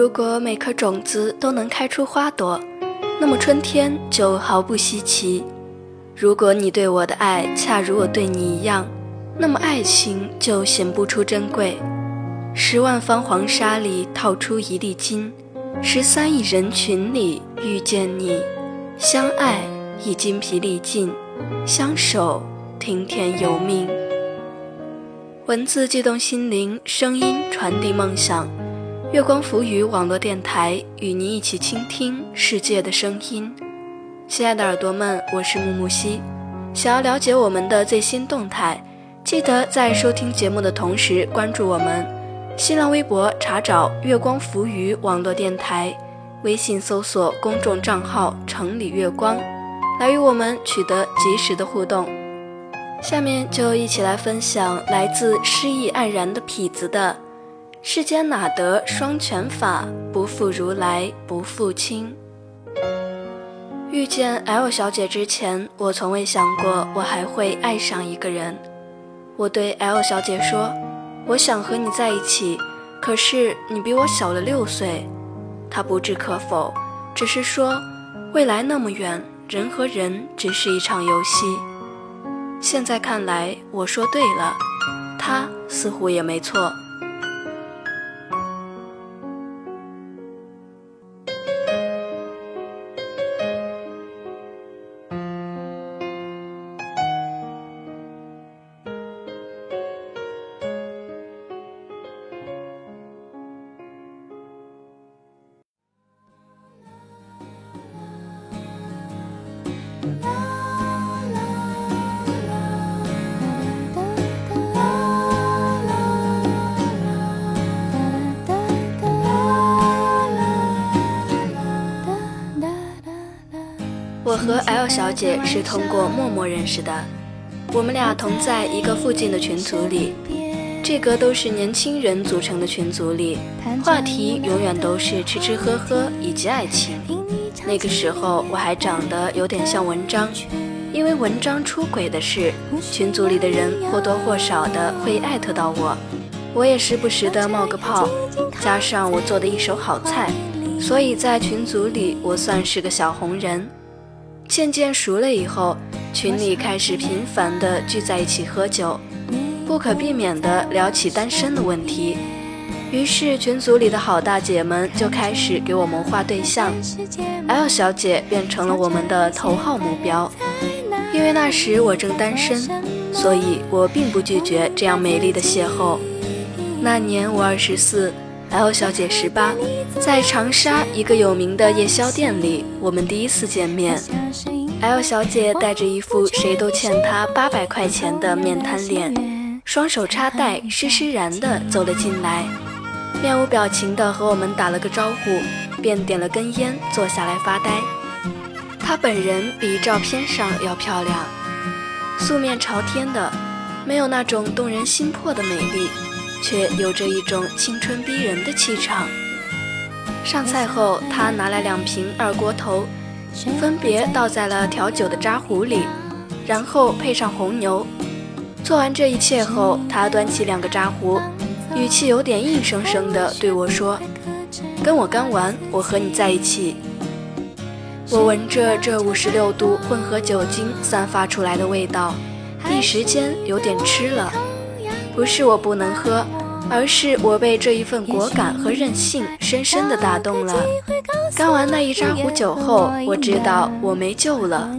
如果每颗种子都能开出花朵，那么春天就毫不稀奇。如果你对我的爱恰如我对你一样，那么爱情就显不出珍贵。十万方黄沙里套出一粒金，十三亿人群里遇见你，相爱已精疲力尽，相守听天由命。文字悸动心灵，声音传递梦想。月光浮语网络电台与您一起倾听世界的声音。亲爱的耳朵们，我是木木西。想要了解我们的最新动态，记得在收听节目的同时关注我们。新浪微博查找“月光浮语网络电台”，微信搜索公众账号“城里月光”，来与我们取得及时的互动。下面就一起来分享来自诗意黯然的痞子的。世间哪得双全法？不负如来不负卿。遇见 L 小姐之前，我从未想过我还会爱上一个人。我对 L 小姐说：“我想和你在一起，可是你比我小了六岁。”她不置可否，只是说：“未来那么远，人和人只是一场游戏。”现在看来，我说对了，她似乎也没错。和 L 小姐是通过陌陌认识的，我们俩同在一个附近的群组里，这个都是年轻人组成的群组里，话题永远都是吃吃喝喝以及爱情。那个时候我还长得有点像文章，因为文章出轨的事，群组里的人或多或少的会艾特到我，我也时不时的冒个泡，加上我做的一手好菜，所以在群组里我算是个小红人。渐渐熟了以后，群里开始频繁的聚在一起喝酒，不可避免的聊起单身的问题。于是群组里的好大姐们就开始给我谋划对象，L 小姐变成了我们的头号目标。因为那时我正单身，所以我并不拒绝这样美丽的邂逅。那年我二十四，L 小姐十八，在长沙一个有名的夜宵店里，我们第一次见面。L 小姐带着一副谁都欠她八百块钱的面瘫脸，双手插袋，施施然地走了进来，面无表情地和我们打了个招呼，便点了根烟，坐下来发呆。她本人比照片上要漂亮，素面朝天的，没有那种动人心魄的美丽，却有着一种青春逼人的气场。上菜后，他拿来两瓶二锅头。分别倒在了调酒的扎壶里，然后配上红牛。做完这一切后，他端起两个扎壶，语气有点硬生生地对我说：“跟我干完，我和你在一起。”我闻着这五十六度混合酒精散发出来的味道，一时间有点吃了。不是我不能喝。而是我被这一份果敢和任性深深的打动了。干完那一扎壶酒后，我知道我没救了。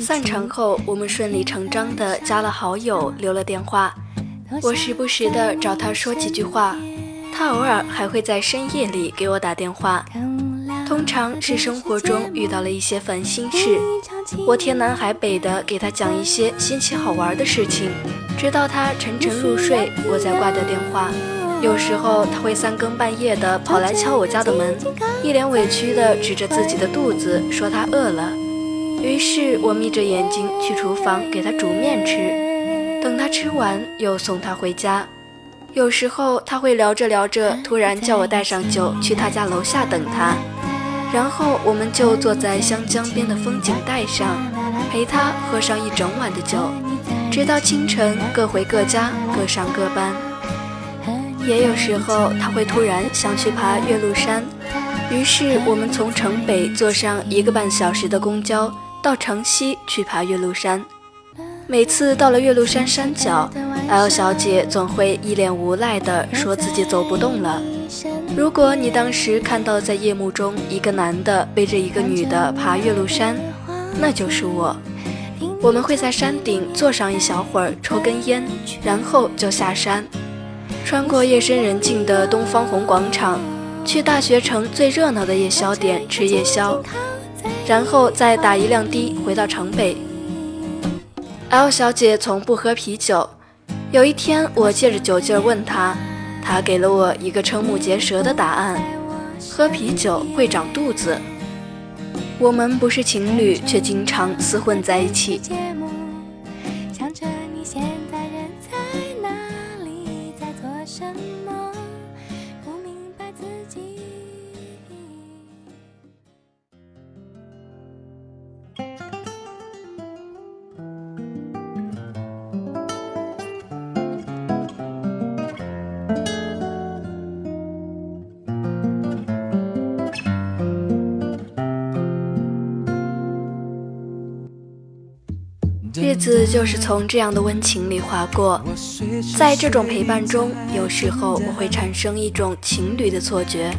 散场后，我们顺理成章的加了好友，留了电话。我时不时的找他说几句话，他偶尔还会在深夜里给我打电话。通常是生活中遇到了一些烦心事，我天南海北的给他讲一些新奇好玩的事情，直到他沉沉入睡，我才挂掉电话。有时候他会三更半夜的跑来敲我家的门，一脸委屈的指着自己的肚子说他饿了。于是我眯着眼睛去厨房给他煮面吃，等他吃完又送他回家。有时候他会聊着聊着，突然叫我带上酒去他家楼下等他。然后我们就坐在湘江边的风景带上，陪他喝上一整晚的酒，直到清晨各回各家，各上各班。也有时候他会突然想去爬岳麓山，于是我们从城北坐上一个半小时的公交到城西去爬岳麓山。每次到了岳麓山山脚，L 小姐总会一脸无奈地说自己走不动了。如果你当时看到在夜幕中一个男的背着一个女的爬岳麓山，那就是我。我们会在山顶坐上一小会儿，抽根烟，然后就下山，穿过夜深人静的东方红广场，去大学城最热闹的夜宵店吃夜宵，然后再打一辆的回到城北。L 小姐从不喝啤酒。有一天，我借着酒劲儿问她，她给了我一个瞠目结舌的答案：喝啤酒会长肚子。我们不是情侣，却经常厮混在一起。日子就是从这样的温情里划过，在这种陪伴中，有时候我会产生一种情侣的错觉，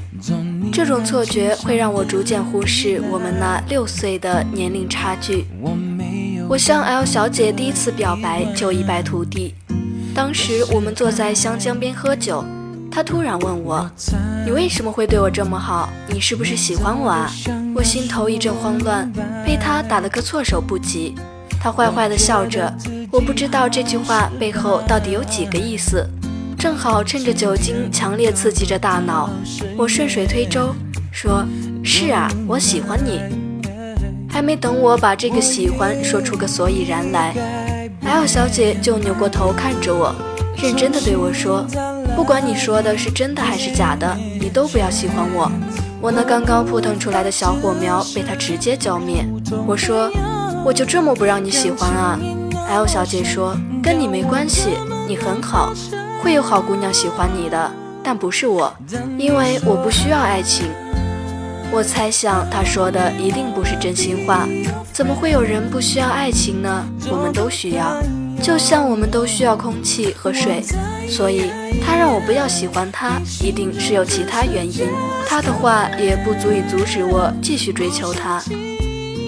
这种错觉会让我逐渐忽视我们那六岁的年龄差距。我向 L 小姐第一次表白就一败涂地，当时我们坐在湘江边喝酒，她突然问我：“你为什么会对我这么好？你是不是喜欢我啊？”我心头一阵慌乱，被她打了个措手不及。他坏坏的笑着，我不知道这句话背后到底有几个意思。正好趁着酒精强烈刺激着大脑，我顺水推舟说：“是啊，我喜欢你。”还没等我把这个喜欢说出个所以然来，L 小姐就扭过头看着我，认真的对我说：“不管你说的是真的还是假的，你都不要喜欢我。”我那刚刚扑腾出来的小火苗被她直接浇灭。我说。我就这么不让你喜欢啊？L 小姐说：“跟你没关系，你很好，会有好姑娘喜欢你的，但不是我，因为我不需要爱情。”我猜想她说的一定不是真心话，怎么会有人不需要爱情呢？我们都需要，就像我们都需要空气和水，所以她让我不要喜欢她，一定是有其他原因。她的话也不足以阻止我继续追求她。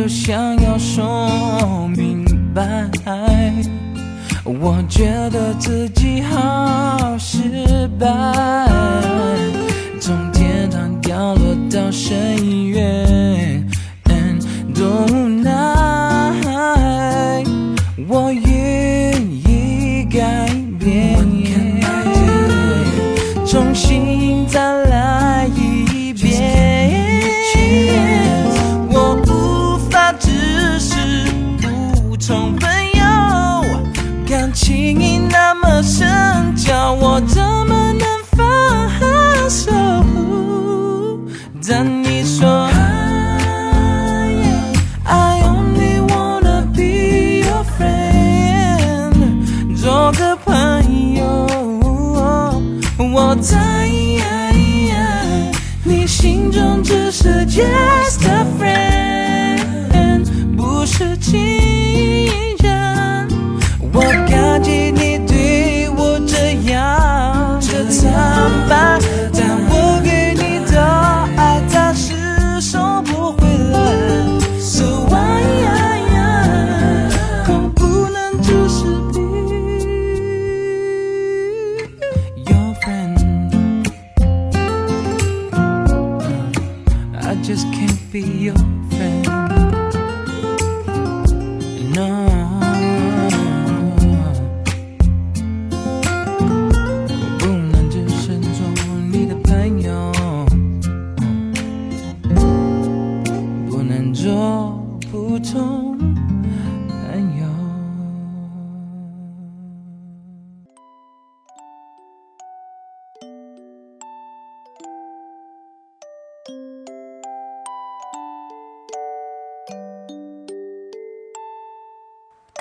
就想要说明白，我觉得自己好失败，从天堂掉落到深渊，just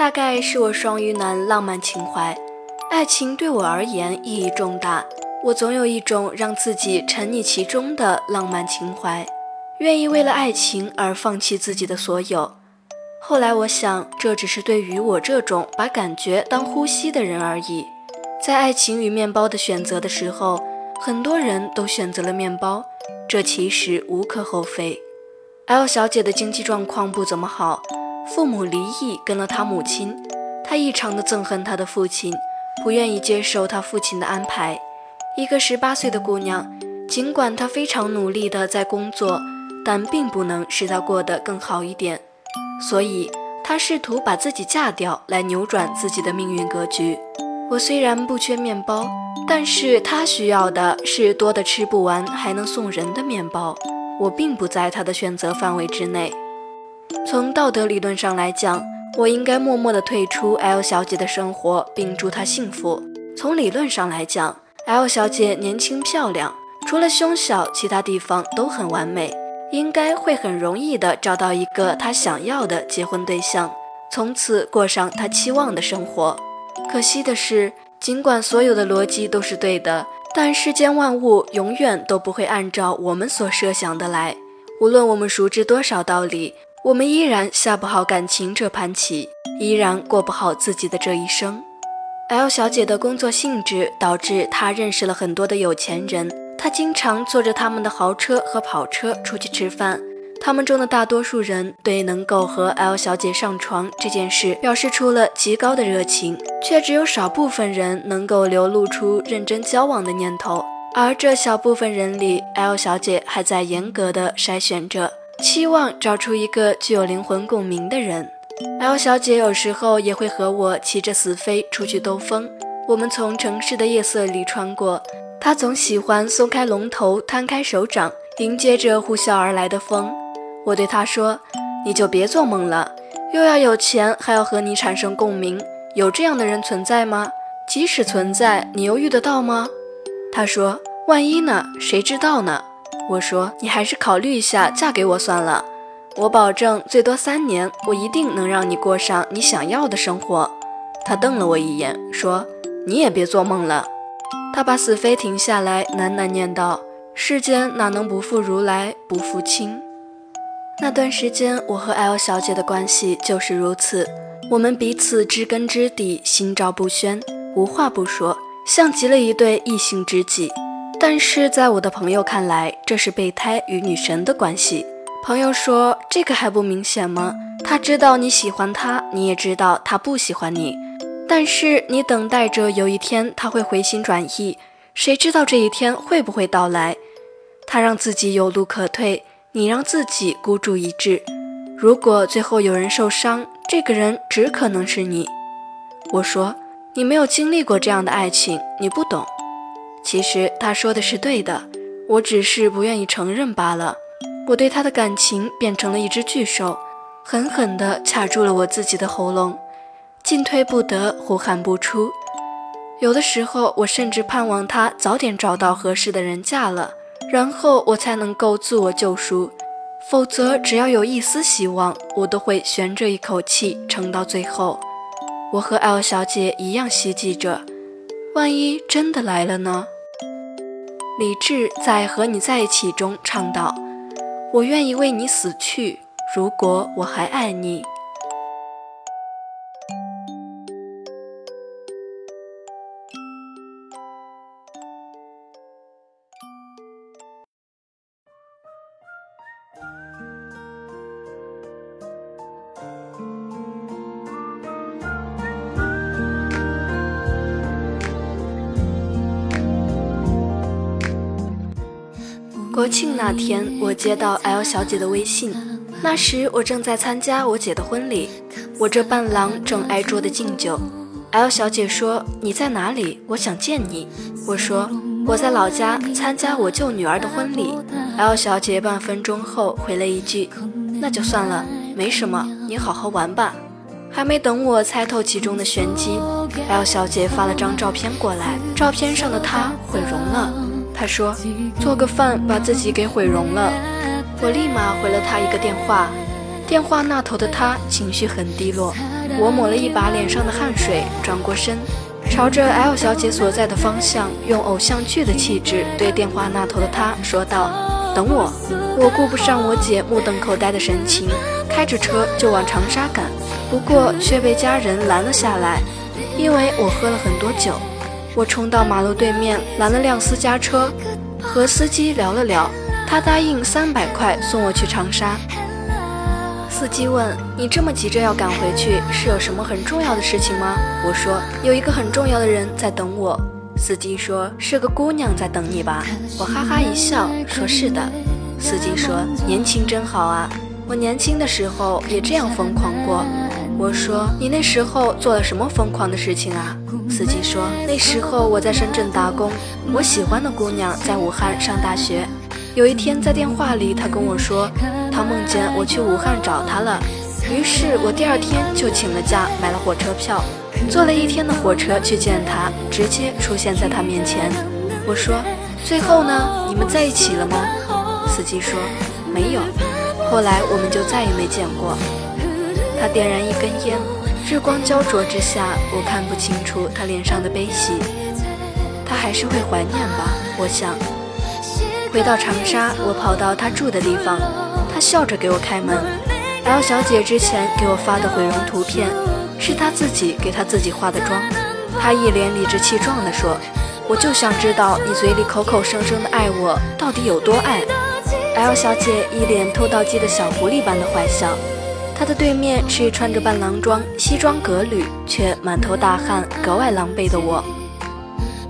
大概是我双鱼男浪漫情怀，爱情对我而言意义重大。我总有一种让自己沉溺其中的浪漫情怀，愿意为了爱情而放弃自己的所有。后来我想，这只是对于我这种把感觉当呼吸的人而已。在爱情与面包的选择的时候，很多人都选择了面包，这其实无可厚非。L 小姐的经济状况不怎么好。父母离异，跟了他母亲，他异常的憎恨他的父亲，不愿意接受他父亲的安排。一个十八岁的姑娘，尽管她非常努力的在工作，但并不能使她过得更好一点。所以，她试图把自己嫁掉，来扭转自己的命运格局。我虽然不缺面包，但是她需要的是多的吃不完还能送人的面包。我并不在她的选择范围之内。从道德理论上来讲，我应该默默地退出 L 小姐的生活，并祝她幸福。从理论上来讲，L 小姐年轻漂亮，除了胸小，其他地方都很完美，应该会很容易地找到一个她想要的结婚对象，从此过上她期望的生活。可惜的是，尽管所有的逻辑都是对的，但世间万物永远都不会按照我们所设想的来，无论我们熟知多少道理。我们依然下不好感情这盘棋，依然过不好自己的这一生。L 小姐的工作性质导致她认识了很多的有钱人，她经常坐着他们的豪车和跑车出去吃饭。他们中的大多数人对能够和 L 小姐上床这件事表示出了极高的热情，却只有少部分人能够流露出认真交往的念头。而这小部分人里，L 小姐还在严格的筛选着。期望找出一个具有灵魂共鸣的人。L 小姐有时候也会和我骑着死飞出去兜风。我们从城市的夜色里穿过，她总喜欢松开龙头，摊开手掌，迎接着呼啸而来的风。我对她说：“你就别做梦了，又要有钱，还要和你产生共鸣，有这样的人存在吗？即使存在，你又遇得到吗？”她说：“万一呢？谁知道呢？”我说：“你还是考虑一下，嫁给我算了。我保证，最多三年，我一定能让你过上你想要的生活。”他瞪了我一眼，说：“你也别做梦了。”他把死飞停下来，喃喃念道：“世间哪能不负如来，不负卿？”那段时间，我和 L 小姐的关系就是如此，我们彼此知根知底，心照不宣，无话不说，像极了一对异性知己。但是在我的朋友看来，这是备胎与女神的关系。朋友说：“这个还不明显吗？他知道你喜欢他，你也知道他不喜欢你。但是你等待着有一天他会回心转意，谁知道这一天会不会到来？他让自己有路可退，你让自己孤注一掷。如果最后有人受伤，这个人只可能是你。”我说：“你没有经历过这样的爱情，你不懂。”其实他说的是对的，我只是不愿意承认罢了。我对他的感情变成了一只巨兽，狠狠地卡住了我自己的喉咙，进退不得，呼喊不出。有的时候，我甚至盼望他早点找到合适的人嫁了，然后我才能够自我救赎。否则，只要有一丝希望，我都会悬着一口气撑到最后。我和 L 小姐一样希冀着。万一真的来了呢？李志在《和你在一起》中唱道：“我愿意为你死去，如果我还爱你。”那天，我接到 L 小姐的微信。那时我正在参加我姐的婚礼，我这伴郎正挨桌的敬酒。L 小姐说：“你在哪里？我想见你。”我说：“我在老家参加我舅女儿的婚礼。”L 小姐半分钟后回了一句：“那就算了，没什么，你好好玩吧。还没等我猜透其中的玄机，L 小姐发了张照片过来，照片上的她毁容了。她说做个饭把自己给毁容了。我立马回了她一个电话，电话那头的她情绪很低落。我抹了一把脸上的汗水，转过身，朝着 L 小姐所在的方向，用偶像剧的气质对电话那头的她说道：“等我。”我顾不上我姐目瞪口呆的神情，开着车就往长沙赶。不过却被家人拦了下来，因为我喝了很多酒。我冲到马路对面拦了辆私家车，和司机聊了聊，他答应三百块送我去长沙。司机问：“你这么急着要赶回去，是有什么很重要的事情吗？”我说：“有一个很重要的人在等我。”司机说：“是个姑娘在等你吧？”我哈哈一笑，说：“是的。”司机说：“年轻真好啊，我年轻的时候也这样疯狂过。”我说：“你那时候做了什么疯狂的事情啊？”司机说：“那时候我在深圳打工，我喜欢的姑娘在武汉上大学。有一天在电话里，她跟我说，她梦见我去武汉找她了。于是我第二天就请了假，买了火车票，坐了一天的火车去见她，直接出现在她面前。我说：最后呢？你们在一起了吗？司机说：没有。后来我们就再也没见过。”他点燃一根烟，日光焦灼之下，我看不清楚他脸上的悲喜。他还是会怀念吧，我想。回到长沙，我跑到他住的地方，他笑着给我开门。L 小姐之前给我发的毁容图片，是她自己给她自己化的妆。她一脸理直气壮地说：“我就想知道你嘴里口口声声的爱我，到底有多爱。”L 小姐一脸偷盗机的小狐狸般的坏笑。他的对面是穿着伴郎装、西装革履却满头大汗、格外狼狈的我，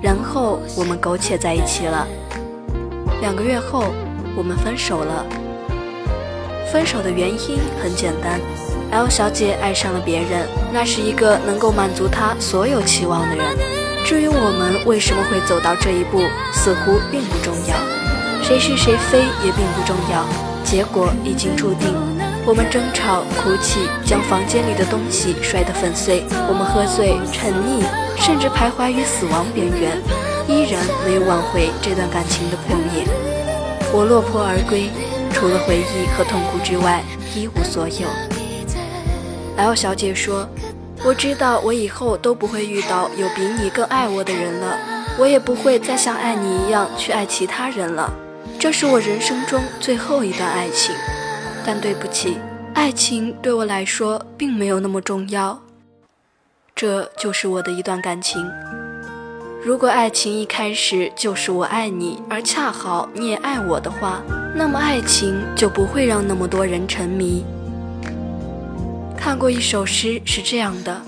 然后我们苟且在一起了。两个月后，我们分手了。分手的原因很简单，L 小姐爱上了别人，那是一个能够满足她所有期望的人。至于我们为什么会走到这一步，似乎并不重要，谁是谁非也并不重要，结果已经注定。我们争吵、哭泣，将房间里的东西摔得粉碎。我们喝醉、沉溺，甚至徘徊于死亡边缘，依然没有挽回这段感情的破灭。我落魄而归，除了回忆和痛苦之外，一无所有。L 小姐说：“我知道，我以后都不会遇到有比你更爱我的人了，我也不会再像爱你一样去爱其他人了。这是我人生中最后一段爱情。”但对不起，爱情对我来说并没有那么重要。这就是我的一段感情。如果爱情一开始就是我爱你，而恰好你也爱我的话，那么爱情就不会让那么多人沉迷。看过一首诗是这样的：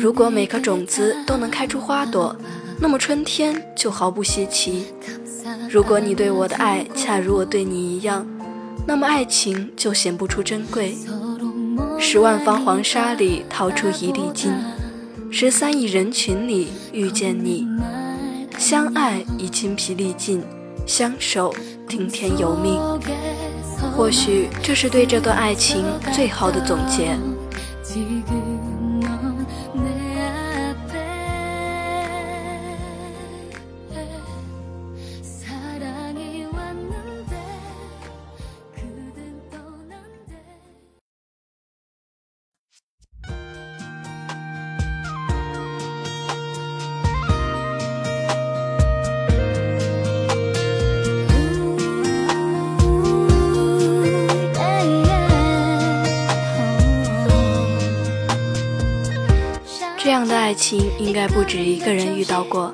如果每颗种子都能开出花朵，那么春天就毫不稀奇。如果你对我的爱恰如我对你一样。那么爱情就显不出珍贵。十万方黄沙里掏出一粒金，十三亿人群里遇见你，相爱已筋疲力尽，相守听天由命。或许这是对这段爱情最好的总结。这样的爱情应该不止一个人遇到过。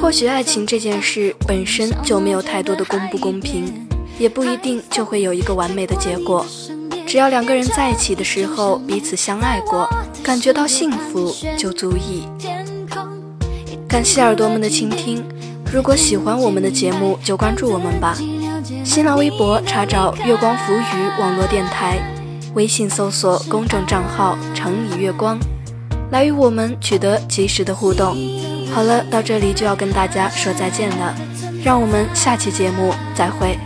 或许爱情这件事本身就没有太多的公不公平，也不一定就会有一个完美的结果。只要两个人在一起的时候彼此相爱过，感觉到幸福就足矣。感谢耳朵们的倾听，如果喜欢我们的节目，就关注我们吧。新浪微博查找“月光浮语网络电台”，微信搜索公众账号“城里月光”。来与我们取得及时的互动。好了，到这里就要跟大家说再见了，让我们下期节目再会。